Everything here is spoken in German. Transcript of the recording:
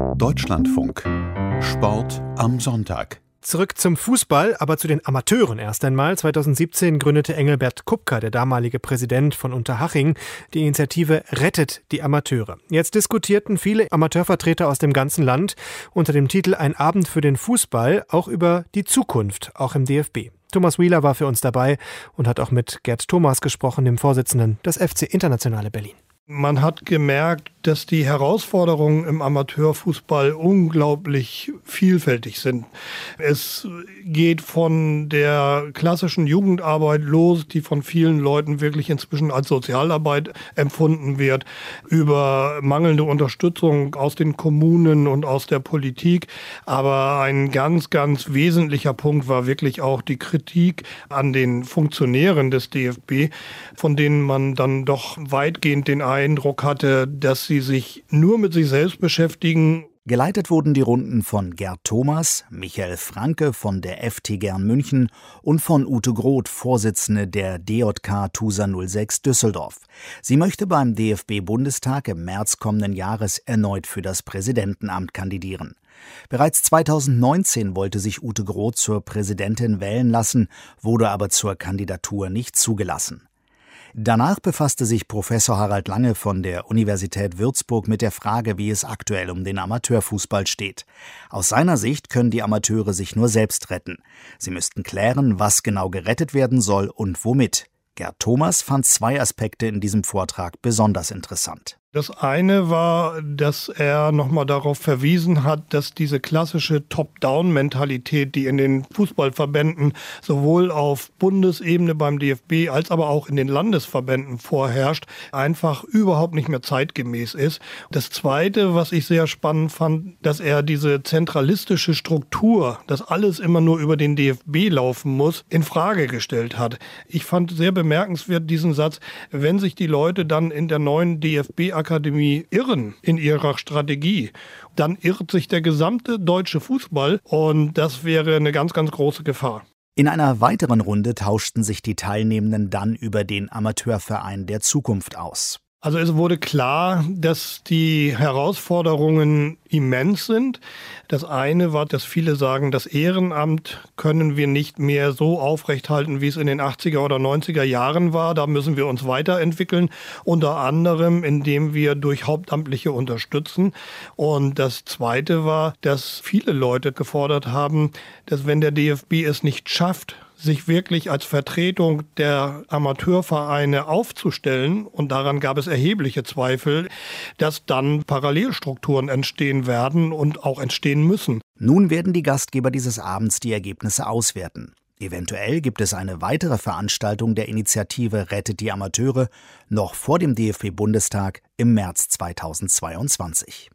Deutschlandfunk. Sport am Sonntag. Zurück zum Fußball, aber zu den Amateuren erst einmal. 2017 gründete Engelbert Kupka, der damalige Präsident von Unterhaching, die Initiative Rettet die Amateure. Jetzt diskutierten viele Amateurvertreter aus dem ganzen Land unter dem Titel Ein Abend für den Fußball auch über die Zukunft, auch im DFB. Thomas Wheeler war für uns dabei und hat auch mit Gerd Thomas gesprochen, dem Vorsitzenden des FC Internationale Berlin. Man hat gemerkt, dass die Herausforderungen im Amateurfußball unglaublich vielfältig sind. Es geht von der klassischen Jugendarbeit los, die von vielen Leuten wirklich inzwischen als Sozialarbeit empfunden wird, über mangelnde Unterstützung aus den Kommunen und aus der Politik. Aber ein ganz, ganz wesentlicher Punkt war wirklich auch die Kritik an den Funktionären des DFB, von denen man dann doch weitgehend den Eindruck hatte, dass sie sich nur mit sich selbst beschäftigen. Geleitet wurden die Runden von Gerd Thomas, Michael Franke von der FT Gern München und von Ute Groth, Vorsitzende der DJK TUSA 06 Düsseldorf. Sie möchte beim DFB-Bundestag im März kommenden Jahres erneut für das Präsidentenamt kandidieren. Bereits 2019 wollte sich Ute Groth zur Präsidentin wählen lassen, wurde aber zur Kandidatur nicht zugelassen. Danach befasste sich Professor Harald Lange von der Universität Würzburg mit der Frage, wie es aktuell um den Amateurfußball steht. Aus seiner Sicht können die Amateure sich nur selbst retten. Sie müssten klären, was genau gerettet werden soll und womit. Gerd Thomas fand zwei Aspekte in diesem Vortrag besonders interessant. Das eine war, dass er nochmal darauf verwiesen hat, dass diese klassische Top-Down-Mentalität, die in den Fußballverbänden sowohl auf Bundesebene beim DFB als aber auch in den Landesverbänden vorherrscht, einfach überhaupt nicht mehr zeitgemäß ist. Das zweite, was ich sehr spannend fand, dass er diese zentralistische Struktur, dass alles immer nur über den DFB laufen muss, in Frage gestellt hat. Ich fand sehr bemerkenswert diesen Satz, wenn sich die Leute dann in der neuen DFB Akademie irren in ihrer Strategie, dann irrt sich der gesamte deutsche Fußball und das wäre eine ganz, ganz große Gefahr. In einer weiteren Runde tauschten sich die Teilnehmenden dann über den Amateurverein der Zukunft aus. Also es wurde klar, dass die Herausforderungen immens sind. Das eine war, dass viele sagen, das Ehrenamt können wir nicht mehr so aufrechthalten, wie es in den 80er oder 90er Jahren war. Da müssen wir uns weiterentwickeln, unter anderem, indem wir durch Hauptamtliche unterstützen. Und das zweite war, dass viele Leute gefordert haben, dass wenn der DFB es nicht schafft, sich wirklich als Vertretung der Amateurvereine aufzustellen, und daran gab es erhebliche Zweifel, dass dann Parallelstrukturen entstehen werden und auch entstehen müssen. Nun werden die Gastgeber dieses Abends die Ergebnisse auswerten. Eventuell gibt es eine weitere Veranstaltung der Initiative Rettet die Amateure noch vor dem DFB-Bundestag im März 2022.